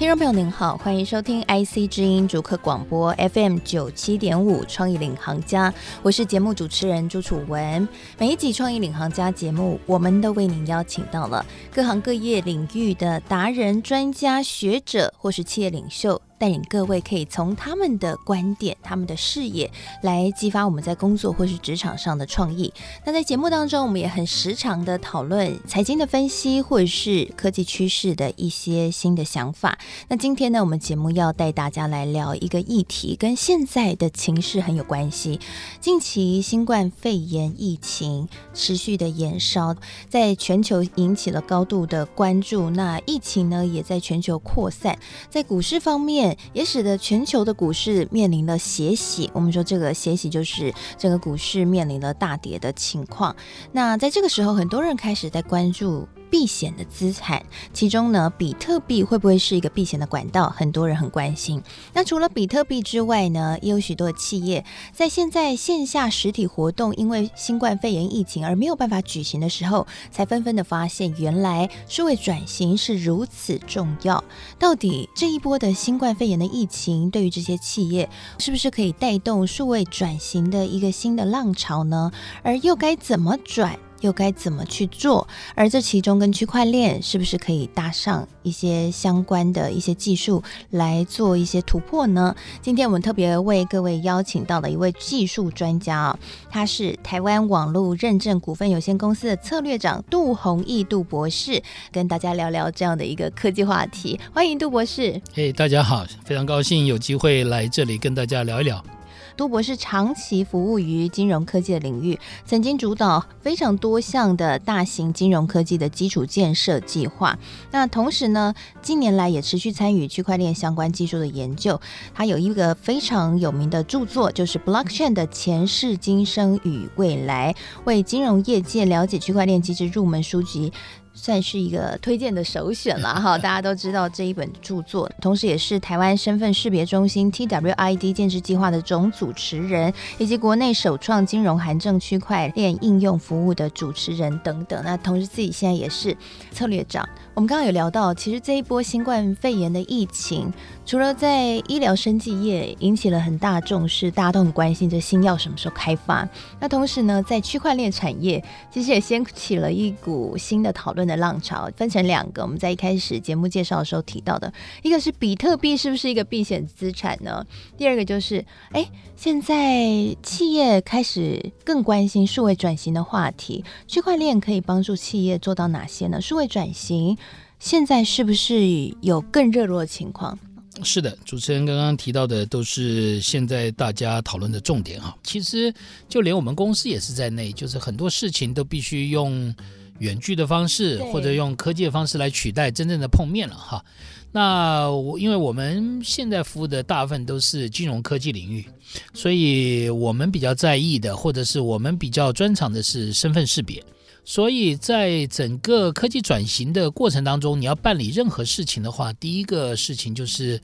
听众朋友您好，欢迎收听 IC 之音逐客广播 FM 九七点五创意领航家，我是节目主持人朱楚文。每一集创意领航家节目，我们都为您邀请到了各行各业领域的达人、专家、学者或是企业领袖。带领各位可以从他们的观点、他们的视野来激发我们在工作或是职场上的创意。那在节目当中，我们也很时常的讨论财经的分析，或者是科技趋势的一些新的想法。那今天呢，我们节目要带大家来聊一个议题，跟现在的情势很有关系。近期新冠肺炎疫情持续的延烧，在全球引起了高度的关注。那疫情呢，也在全球扩散，在股市方面。也使得全球的股市面临了血洗。我们说这个血洗就是整个股市面临了大跌的情况。那在这个时候，很多人开始在关注。避险的资产，其中呢，比特币会不会是一个避险的管道？很多人很关心。那除了比特币之外呢，也有许多的企业在现在线下实体活动因为新冠肺炎疫情而没有办法举行的时候，才纷纷的发现，原来数位转型是如此重要。到底这一波的新冠肺炎的疫情，对于这些企业是不是可以带动数位转型的一个新的浪潮呢？而又该怎么转？又该怎么去做？而这其中跟区块链是不是可以搭上一些相关的一些技术来做一些突破呢？今天我们特别为各位邀请到了一位技术专家啊，他是台湾网络认证股份有限公司的策略长杜弘毅杜博士，跟大家聊聊这样的一个科技话题。欢迎杜博士。嘿，大家好，非常高兴有机会来这里跟大家聊一聊。杜博士长期服务于金融科技的领域，曾经主导非常多项的大型金融科技的基础建设计划。那同时呢，近年来也持续参与区块链相关技术的研究。他有一个非常有名的著作，就是《Blockchain 的前世今生与未来》，为金融业界了解区块链机制入门书籍。算是一个推荐的首选了哈，大家都知道这一本著作，同时也是台湾身份识别中心 TWID 建制计划的总主持人，以及国内首创金融函证区块链应用服务的主持人等等。那同时自己现在也是策略长。我们刚刚有聊到，其实这一波新冠肺炎的疫情，除了在医疗生技业引起了很大重视，大家都很关心这新药什么时候开发。那同时呢，在区块链产业，其实也掀起了一股新的讨论的浪潮，分成两个。我们在一开始节目介绍的时候提到的，一个是比特币是不是一个避险资产呢？第二个就是，哎，现在企业开始更关心数位转型的话题，区块链可以帮助企业做到哪些呢？数位转型。现在是不是有更热络的情况？是的，主持人刚刚提到的都是现在大家讨论的重点哈。其实就连我们公司也是在内，就是很多事情都必须用远距的方式或者用科技的方式来取代真正的碰面了哈。那我因为我们现在服务的大部分都是金融科技领域，所以我们比较在意的，或者是我们比较专长的是身份识别。所以在整个科技转型的过程当中，你要办理任何事情的话，第一个事情就是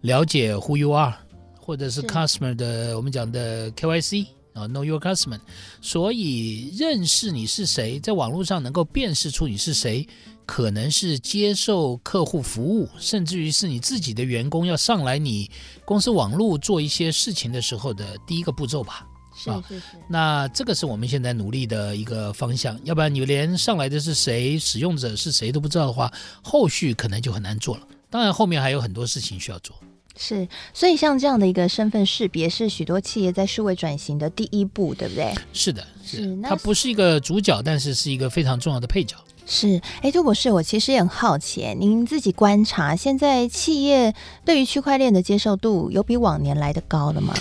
了解 Who you are，或者是 Customer 的我们讲的 KYC 啊，Know your customer。所以认识你是谁，在网络上能够辨识出你是谁，可能是接受客户服务，甚至于是你自己的员工要上来你公司网络做一些事情的时候的第一个步骤吧。是是是，那这个是我们现在努力的一个方向。要不然你连上来的是谁，使用者是谁都不知道的话，后续可能就很难做了。当然后面还有很多事情需要做。是，所以像这样的一个身份识别，是许多企业在数位转型的第一步，对不对？是的，是，是它不是一个主角，但是是一个非常重要的配角。是，哎，杜博士，我其实也很好奇，您自己观察，现在企业对于区块链的接受度有比往年来的高了吗？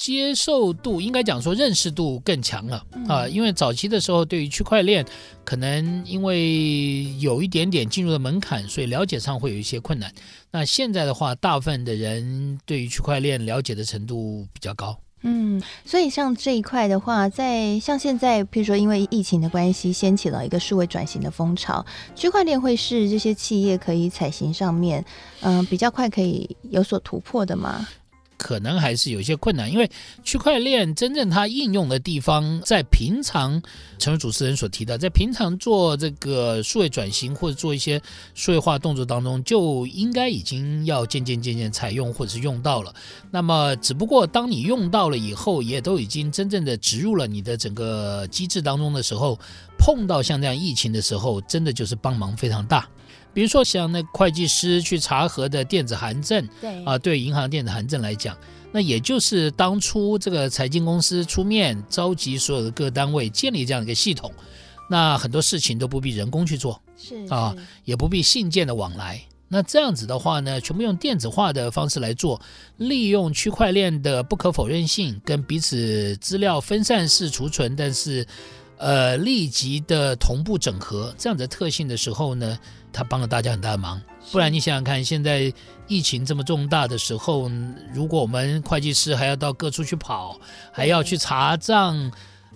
接受度应该讲说认识度更强了啊，因为早期的时候对于区块链可能因为有一点点进入的门槛，所以了解上会有一些困难。那现在的话，大部分的人对于区块链了解的程度比较高。嗯，所以像这一块的话，在像现在，譬如说因为疫情的关系，掀起了一个数位转型的风潮，区块链会是这些企业可以采行上面，嗯、呃，比较快可以有所突破的吗？可能还是有一些困难，因为区块链真正它应用的地方，在平常，成为主持人所提到，在平常做这个数位转型或者做一些数位化动作当中，就应该已经要渐渐渐渐采用或者是用到了。那么，只不过当你用到了以后，也都已经真正的植入了你的整个机制当中的时候，碰到像这样疫情的时候，真的就是帮忙非常大。比如说，像那会计师去查核的电子函证，对啊，对银行电子函证来讲，那也就是当初这个财经公司出面召集所有的各单位建立这样一个系统，那很多事情都不必人工去做，是啊，也不必信件的往来。那这样子的话呢，全部用电子化的方式来做，利用区块链的不可否认性跟彼此资料分散式储存，但是呃立即的同步整合这样的特性的时候呢，他帮了大家很大的忙，不然你想想看，现在疫情这么重大的时候，如果我们会计师还要到各处去跑，还要去查账。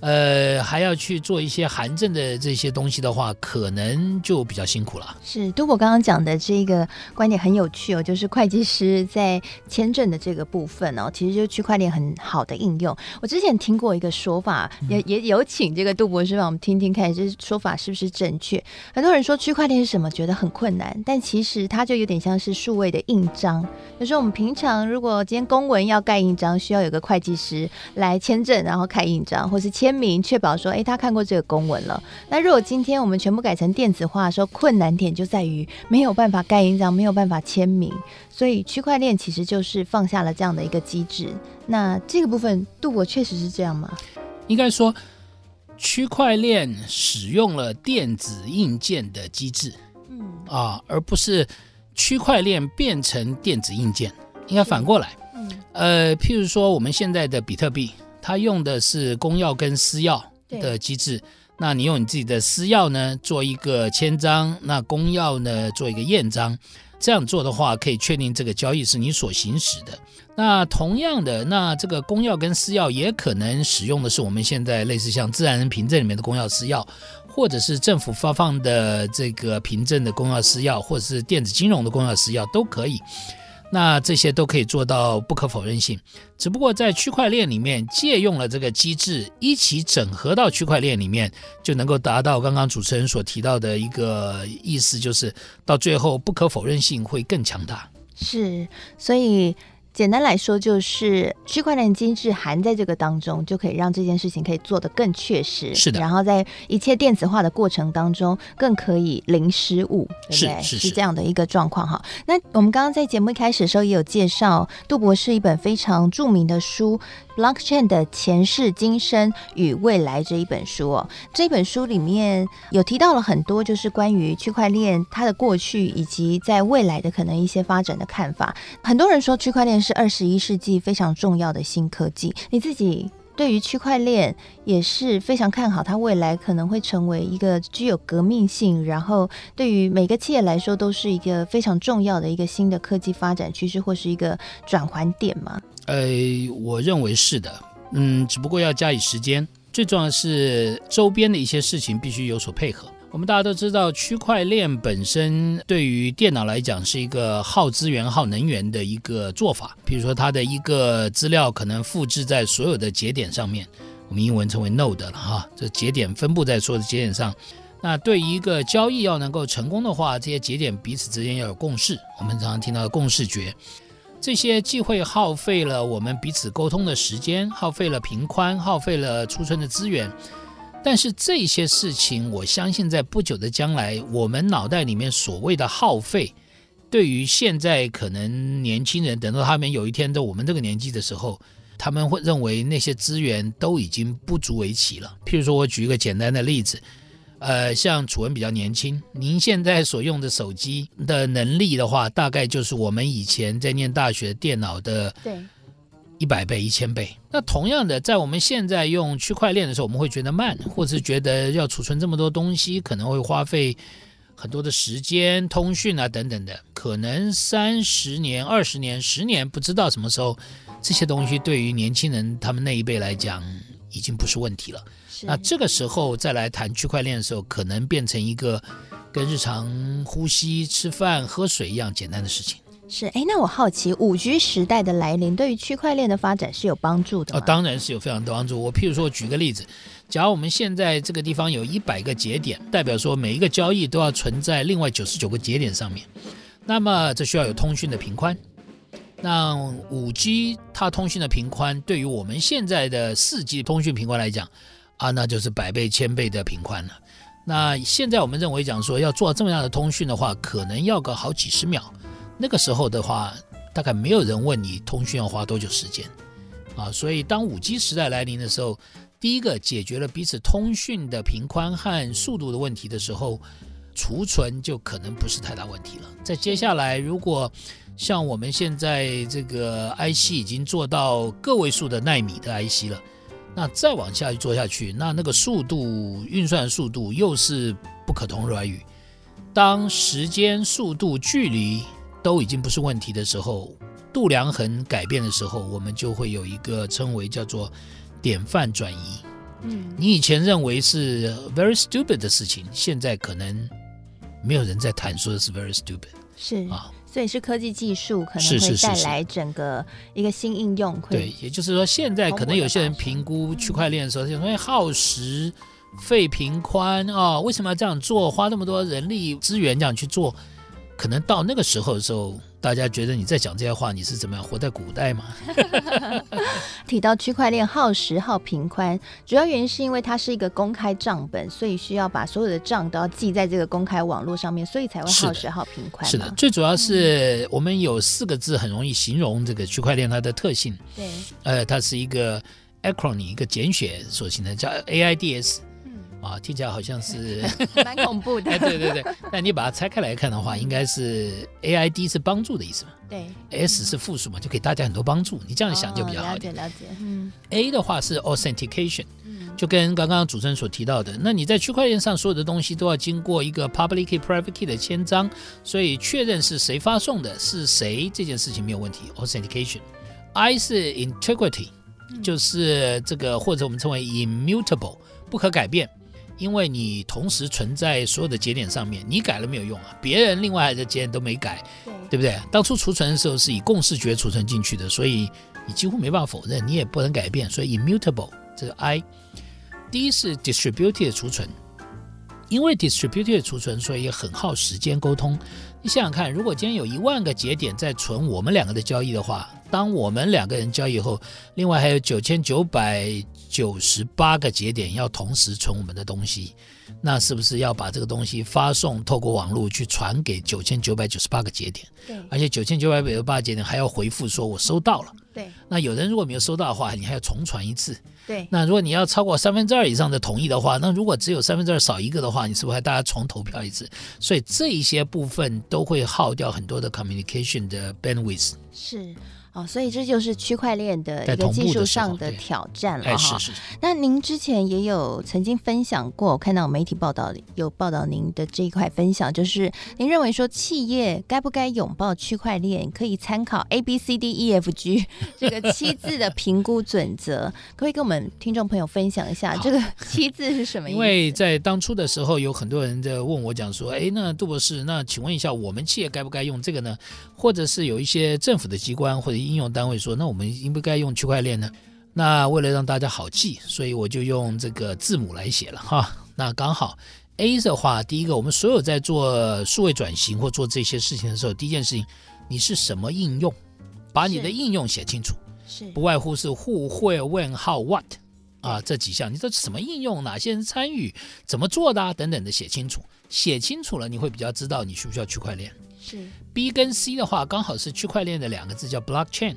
呃，还要去做一些函证的这些东西的话，可能就比较辛苦了。是，杜博刚刚讲的这个观点很有趣哦，就是会计师在签证的这个部分哦，其实就是区块链很好的应用。我之前听过一个说法，也也有请这个杜博士帮我们听听看，这说法是不是正确？很多人说区块链是什么，觉得很困难，但其实它就有点像是数位的印章。就是我们平常如果今天公文要盖印章，需要有个会计师来签证，然后开印章，或是签。明确保说，诶，他看过这个公文了。那如果今天我们全部改成电子化的时候，困难点就在于没有办法盖印章，没有办法签名。所以区块链其实就是放下了这样的一个机制。那这个部分，杜博确实是这样吗？应该说，区块链使用了电子硬件的机制，嗯啊，而不是区块链变成电子硬件。应该反过来，嗯，呃，譬如说我们现在的比特币。它用的是公钥跟私钥的机制，那你用你自己的私钥呢做一个签章，那公钥呢做一个验章，这样做的话可以确定这个交易是你所行使的。那同样的，那这个公钥跟私钥也可能使用的是我们现在类似像自然人凭证里面的公钥私钥，或者是政府发放的这个凭证的公钥私钥，或者是电子金融的公钥私钥都可以。那这些都可以做到不可否认性，只不过在区块链里面借用了这个机制，一起整合到区块链里面，就能够达到刚刚主持人所提到的一个意思，就是到最后不可否认性会更强大。是，所以。简单来说，就是区块链机制含在这个当中，就可以让这件事情可以做得更确实。是的，然后在一切电子化的过程当中，更可以零失误，对不对？是是是，是这样的一个状况哈。那我们刚刚在节目一开始的时候也有介绍，杜博士一本非常著名的书。Blockchain 的前世今生与未来这一本书哦，这本书里面有提到了很多，就是关于区块链它的过去以及在未来的可能一些发展的看法。很多人说区块链是二十一世纪非常重要的新科技，你自己对于区块链也是非常看好，它未来可能会成为一个具有革命性，然后对于每个企业来说都是一个非常重要的一个新的科技发展趋势，或是一个转环点吗？呃，我认为是的，嗯，只不过要加以时间。最重要的是周边的一些事情必须有所配合。我们大家都知道，区块链本身对于电脑来讲是一个耗资源、耗能源的一个做法。比如说，它的一个资料可能复制在所有的节点上面，我们英文称为 node 了哈，这节点分布在所有的节点上。那对于一个交易要能够成功的话，这些节点彼此之间要有共识。我们常常听到的共识决。这些既会耗费了我们彼此沟通的时间，耗费了频宽，耗费了储存的资源。但是这些事情，我相信在不久的将来，我们脑袋里面所谓的耗费，对于现在可能年轻人，等到他们有一天在我们这个年纪的时候，他们会认为那些资源都已经不足为奇了。譬如说，我举一个简单的例子。呃，像楚文比较年轻，您现在所用的手机的能力的话，大概就是我们以前在念大学电脑的对一百倍、一千倍。那同样的，在我们现在用区块链的时候，我们会觉得慢，或者是觉得要储存这么多东西，可能会花费很多的时间、通讯啊等等的。可能三十年、二十年、十年，不知道什么时候这些东西对于年轻人他们那一辈来讲已经不是问题了。那这个时候再来谈区块链的时候，可能变成一个跟日常呼吸、吃饭、喝水一样简单的事情。是，哎，那我好奇，五 G 时代的来临对于区块链的发展是有帮助的吗？哦，当然是有非常多帮助。我譬如说，举个例子，假如我们现在这个地方有一百个节点，代表说每一个交易都要存在另外九十九个节点上面，那么这需要有通讯的频宽。那五 G 它通讯的频宽，对于我们现在的四 G 通讯频宽来讲，啊，那就是百倍、千倍的频宽了。那现在我们认为讲说要做这么样的通讯的话，可能要个好几十秒。那个时候的话，大概没有人问你通讯要花多久时间，啊，所以当五 G 时代来临的时候，第一个解决了彼此通讯的频宽和速度的问题的时候，储存就可能不是太大问题了。在接下来，如果像我们现在这个 IC 已经做到个位数的纳米的 IC 了，那再往下去做下去，那那个速度运算速度又是不可同日而语。当时间、速度、距离都已经不是问题的时候，度量衡改变的时候，我们就会有一个称为叫做典范转移。嗯，你以前认为是 very stupid 的事情，现在可能没有人在谈说的是 very stupid。是啊，所以是科技技术可能会带来整个一个新应用。对，也就是说，现在可能有些人评估区块链的时候，就说耗时、费频宽啊，为什么要这样做？花那么多人力资源这样去做？可能到那个时候的时候，大家觉得你在讲这些话，你是怎么样活在古代吗？提到区块链耗时耗频宽，主要原因是因为它是一个公开账本，所以需要把所有的账都要记在这个公开网络上面，所以才会耗时耗频宽。是的，最主要是我们有四个字很容易形容这个区块链它的特性。对，呃，它是一个 acronym 一个简写所形成，叫 AIDS。啊，听起来好像是 蛮恐怖的。哎，对对对，但你把它拆开来看的话，应该是 A I D 是帮助的意思嘛？对，S 是复数嘛，就给大家很多帮助。你这样想就比较好一点。了解了解。嗯，A 的话是 Authentication，就跟刚刚主持人所提到的，那你在区块链上所有的东西都要经过一个 Public Key、Private Key 的签章，所以确认是谁发送的，是谁这件事情没有问题。Authentication。I 是 Integrity，就是这个或者我们称为 Immutable，不可改变。因为你同时存在所有的节点上面，你改了没有用啊，别人另外的节点都没改，对，对不对？当初储存的时候是以共视觉储存进去的，所以你几乎没办法否认，你也不能改变，所以 immutable 这个 I。第一是 distributed 储存，因为 distributed 储存，所以很耗时间沟通。你想想看，如果今天有一万个节点在存我们两个的交易的话，当我们两个人交易后，另外还有九千九百。九十八个节点要同时存我们的东西，那是不是要把这个东西发送透过网络去传给九千九百九十八个节点？对，而且九千九百九十八个节点还要回复说我收到了。对，那有人如果没有收到的话，你还要重传一次。对，那如果你要超过三分之二以上的同意的话，那如果只有三分之二少一个的话，你是不是还大家重投票一次？所以这一些部分都会耗掉很多的 communication 的 bandwidth。是。哦，所以这就是区块链的一个技术上的挑战了哈。是是是。那您之前也有曾经分享过，我看到媒体报道里有报道您的这一块分享，就是您认为说企业该不该拥抱区块链，可以参考 A B C D E F G 这个七字的评估准则，可不可以跟我们听众朋友分享一下这个七字是什么意思？因为在当初的时候，有很多人在问我讲说，哎，那杜博士，那请问一下，我们企业该不该用这个呢？或者是有一些政府的机关或者应用单位说，那我们应不该用区块链呢？那为了让大家好记，所以我就用这个字母来写了哈。那刚好 A 的话，第一个，我们所有在做数位转型或做这些事情的时候，第一件事情，你是什么应用？把你的应用写清楚，是不外乎是 Who、Where、When、How、What 啊这几项，你这什么应用？哪些人参与？怎么做的啊？等等的写清楚。写清楚了，你会比较知道你需不需要区块链。是 B 跟 C 的话，刚好是区块链的两个字，叫 blockchain。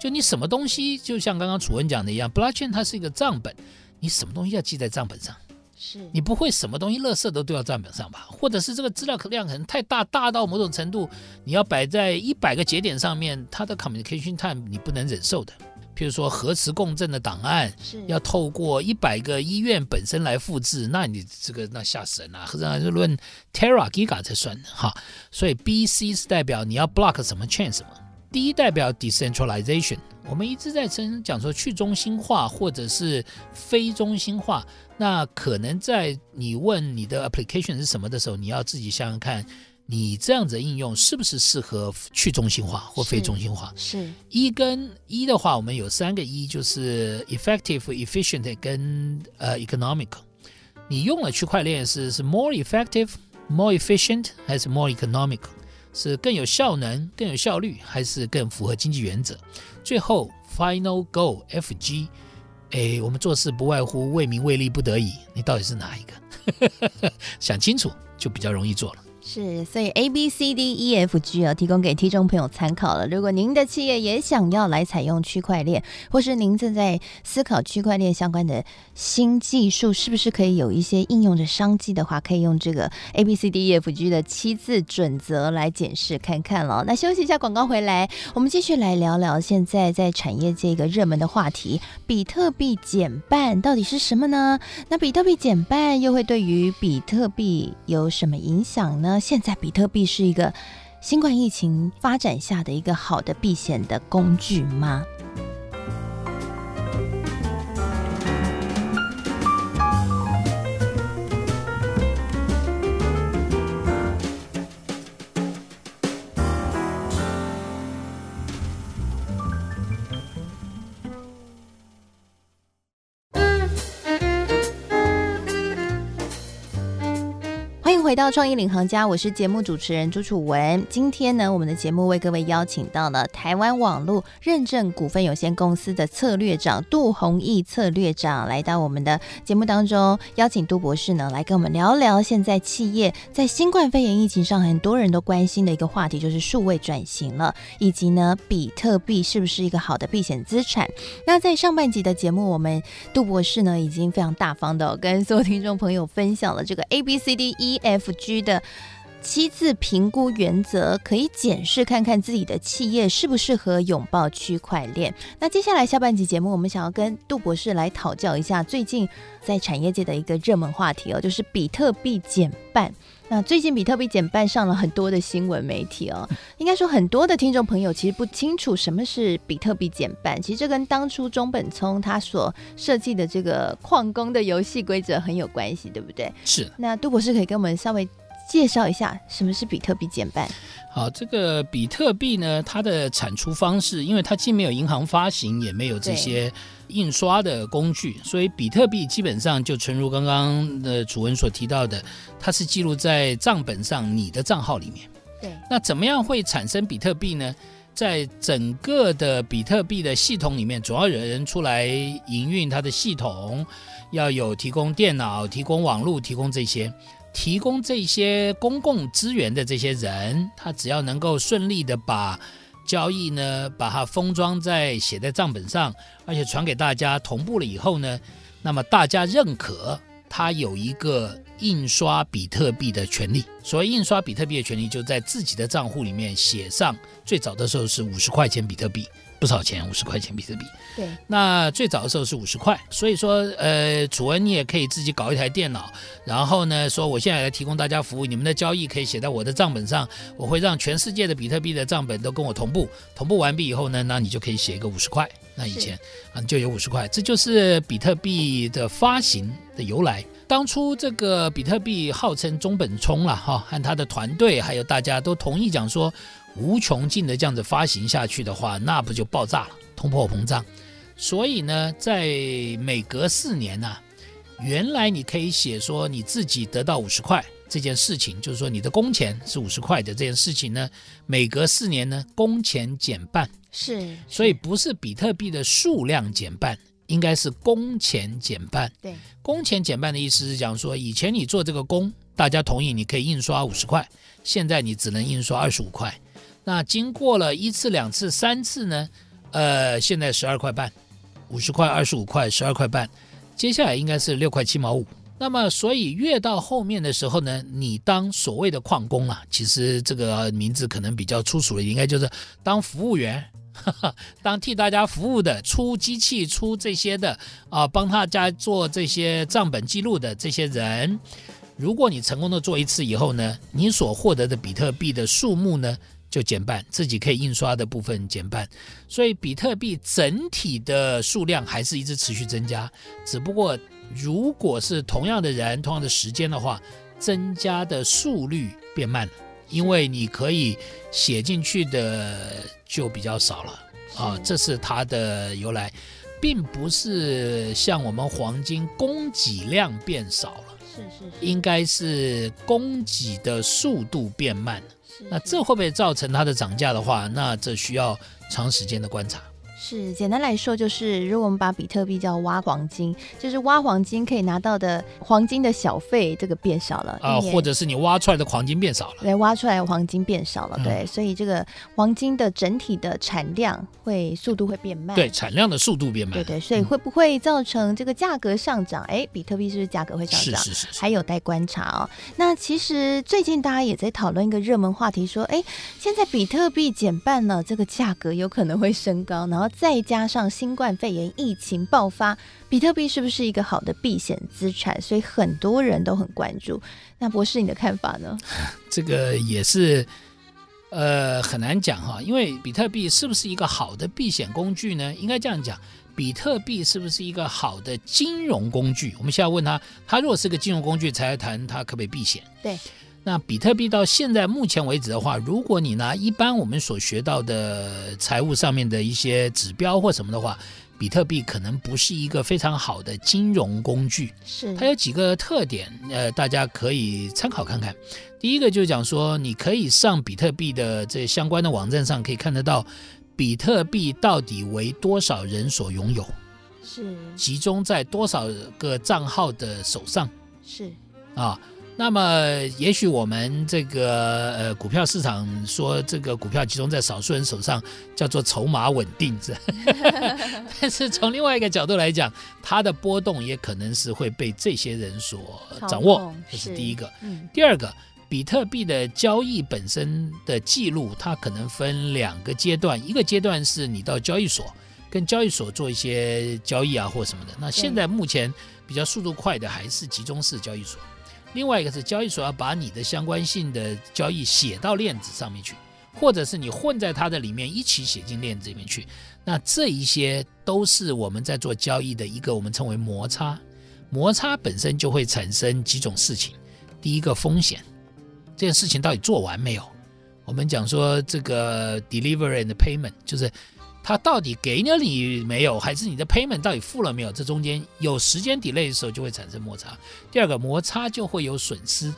就你什么东西，就像刚刚楚文讲的一样，blockchain 它是一个账本，你什么东西要记在账本上？是你不会什么东西垃圾都丢到账本上吧？或者是这个资料量可能太大，大到某种程度，你要摆在一百个节点上面，它的 communication time 你不能忍受的。譬如说核磁共振的档案是要透过一百个医院本身来复制，那你这个那吓死人了，或者是论 tera giga 才算的哈。所以 B C 是代表你要 block 什么 chain 什么。第一代表 decentralization，我们一直在称讲说去中心化或者是非中心化。那可能在你问你的 application 是什么的时候，你要自己想想看，你这样子的应用是不是适合去中心化或非中心化？是。一跟一的话，我们有三个一就是 effective、efficient 跟呃 economical。你用了区块链是是 more effective、more efficient 还是 more economical？是更有效能、更有效率，还是更符合经济原则？最后 final goal F G，哎，我们做事不外乎为名为利不得已，你到底是哪一个？想清楚就比较容易做了。是，所以 A B C D E F G 啊，提供给听众朋友参考了。如果您的企业也想要来采用区块链，或是您正在思考区块链相关的新技术，是不是可以有一些应用的商机的话，可以用这个 A B C D E F G 的七字准则来检视看看了。那休息一下，广告回来，我们继续来聊聊现在在产业这个热门的话题——比特币减半到底是什么呢？那比特币减半又会对于比特币有什么影响呢？现在比特币是一个新冠疫情发展下的一个好的避险的工具吗？回到创意领航家，我是节目主持人朱楚文。今天呢，我们的节目为各位邀请到了台湾网络认证股份有限公司的策略长杜弘毅策略长来到我们的节目当中，邀请杜博士呢来跟我们聊聊现在企业在新冠肺炎疫情上很多人都关心的一个话题，就是数位转型了，以及呢，比特币是不是一个好的避险资产？那在上半集的节目，我们杜博士呢已经非常大方的跟所有听众朋友分享了这个 A B C D E F。F G 的七字评估原则，可以检视看看自己的企业适不适合拥抱区块链。那接下来下半集节目，我们想要跟杜博士来讨教一下最近在产业界的一个热门话题哦，就是比特币减半。那最近比特币减半上了很多的新闻媒体哦，应该说很多的听众朋友其实不清楚什么是比特币减半。其实这跟当初中本聪他所设计的这个矿工的游戏规则很有关系，对不对？是。那杜博士可以跟我们稍微介绍一下什么是比特币减半？好，这个比特币呢，它的产出方式，因为它既没有银行发行，也没有这些印刷的工具，所以比特币基本上就诚如刚刚的楚文所提到的，它是记录在账本上你的账号里面。对。那怎么样会产生比特币呢？在整个的比特币的系统里面，主要有人出来营运它的系统，要有提供电脑、提供网络、提供这些。提供这些公共资源的这些人，他只要能够顺利的把交易呢，把它封装在写在账本上，而且传给大家同步了以后呢，那么大家认可它有一个印刷比特币的权利。所谓印刷比特币的权利，就在自己的账户里面写上，最早的时候是五十块钱比特币。不少钱，五十块钱比特币。对，那最早的时候是五十块，所以说，呃，楚文你也可以自己搞一台电脑，然后呢，说我现在来提供大家服务，你们的交易可以写在我的账本上，我会让全世界的比特币的账本都跟我同步，同步完毕以后呢，那你就可以写一个五十块，那以前啊就有五十块，这就是比特币的发行的由来。当初这个比特币号称中本聪了哈，和他的团队还有大家都同意讲说。无穷尽的这样子发行下去的话，那不就爆炸了，通货膨胀。所以呢，在每隔四年呢、啊，原来你可以写说你自己得到五十块这件事情，就是说你的工钱是五十块的这件事情呢，每隔四年呢，工钱减半。是，是，所以不是比特币的数量减半，应该是工钱减半。对，工钱减半的意思是讲说，以前你做这个工，大家同意你可以印刷五十块，现在你只能印刷二十五块。那经过了一次、两次、三次呢？呃，现在十二块半，五十块、二十五块、十二块半，接下来应该是六块七毛五。那么，所以越到后面的时候呢，你当所谓的矿工啊，其实这个名字可能比较粗俗的，应该就是当服务员，哈哈，当替大家服务的，出机器、出这些的啊，帮大家做这些账本记录的这些人，如果你成功的做一次以后呢，你所获得的比特币的数目呢？就减半，自己可以印刷的部分减半，所以比特币整体的数量还是一直持续增加，只不过如果是同样的人、同样的时间的话，增加的速率变慢了，因为你可以写进去的就比较少了。啊，这是它的由来，并不是像我们黄金供给量变少了，是是是，应该是供给的速度变慢。了。那这会不会造成它的涨价的话，那这需要长时间的观察。是，简单来说就是，如果我们把比特币叫挖黄金，就是挖黄金可以拿到的黄金的小费，这个变少了啊，或者是你挖出来的黄金变少了，对，挖出来的黄金变少了，对，嗯、所以这个黄金的整体的产量会速度会变慢，对，产量的速度变慢，对对，所以会不会造成这个价格上涨？哎、嗯，比特币是不是价格会上涨？是是是，是，还有待观察哦。那其实最近大家也在讨论一个热门话题，说，哎，现在比特币减半了，这个价格有可能会升高，然后。再加上新冠肺炎疫情爆发，比特币是不是一个好的避险资产？所以很多人都很关注。那博士，你的看法呢？这个也是呃很难讲哈，因为比特币是不是一个好的避险工具呢？应该这样讲，比特币是不是一个好的金融工具？我们现在问他，他如果是个金融工具，才来谈他可不可以避险？对。那比特币到现在目前为止的话，如果你拿一般我们所学到的财务上面的一些指标或什么的话，比特币可能不是一个非常好的金融工具。是，它有几个特点，呃，大家可以参考看看。第一个就是讲说，你可以上比特币的这相关的网站上可以看得到，比特币到底为多少人所拥有，是集中在多少个账号的手上，是啊。那么，也许我们这个呃股票市场说这个股票集中在少数人手上，叫做筹码稳定，是。但是从另外一个角度来讲，它的波动也可能是会被这些人所掌握，这是第一个。第二个，比特币的交易本身的记录，它可能分两个阶段，一个阶段是你到交易所跟交易所做一些交易啊或什么的。那现在目前比较速度快的还是集中式交易所。另外一个是交易所要把你的相关性的交易写到链子上面去，或者是你混在它的里面一起写进链子里面去。那这一些都是我们在做交易的一个我们称为摩擦。摩擦本身就会产生几种事情。第一个风险，这件事情到底做完没有？我们讲说这个 delivery and payment 就是。它到底给了你没有，还是你的 payment 到底付了没有？这中间有时间 delay 的时候，就会产生摩擦。第二个摩擦就会有损失，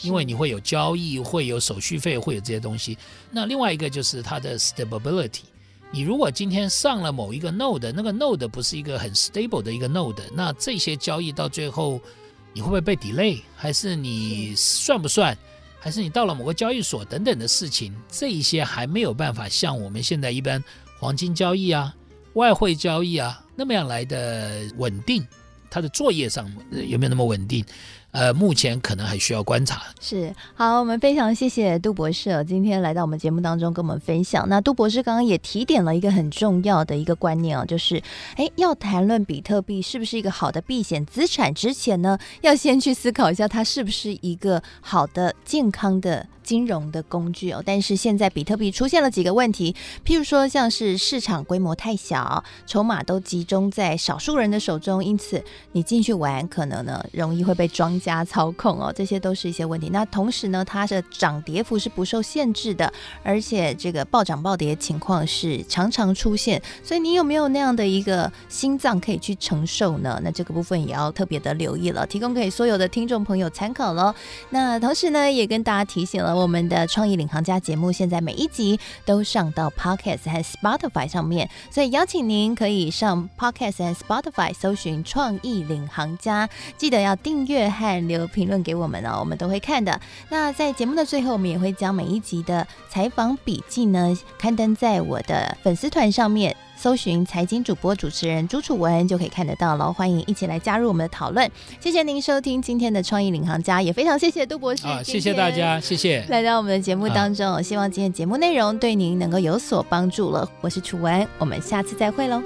因为你会有交易，会有手续费，会有这些东西。那另外一个就是它的 stability。你如果今天上了某一个 node，那个 node 不是一个很 stable 的一个 node，那这些交易到最后你会不会被 delay？还是你算不算？还是你到了某个交易所等等的事情，这一些还没有办法像我们现在一般。黄金交易啊，外汇交易啊，那么样来的稳定，它的作业上有没有那么稳定？呃，目前可能还需要观察。是，好，我们非常谢谢杜博士今天来到我们节目当中跟我们分享。那杜博士刚刚也提点了一个很重要的一个观念啊，就是，哎，要谈论比特币是不是一个好的避险资产之前呢，要先去思考一下它是不是一个好的健康的。金融的工具哦，但是现在比特币出现了几个问题，譬如说像是市场规模太小，筹码都集中在少数人的手中，因此你进去玩可能呢容易会被庄家操控哦，这些都是一些问题。那同时呢，它的涨跌幅是不受限制的，而且这个暴涨暴跌情况是常常出现，所以你有没有那样的一个心脏可以去承受呢？那这个部分也要特别的留意了，提供给所有的听众朋友参考喽。那同时呢，也跟大家提醒了。我们的创意领航家节目现在每一集都上到 Podcast 和 Spotify 上面，所以邀请您可以上 Podcast 和 Spotify 搜寻“创意领航家”，记得要订阅和留评论给我们哦，我们都会看的。那在节目的最后，我们也会将每一集的采访笔记呢刊登在我的粉丝团上面。搜寻财经主播主持人朱楚文就可以看得到了，欢迎一起来加入我们的讨论。谢谢您收听今天的创意领航家，也非常谢谢杜博士。啊，谢谢大家，谢谢来到我们的节目当中。啊、希望今天节目内容对您能够有所帮助了。我是楚文，我们下次再会喽。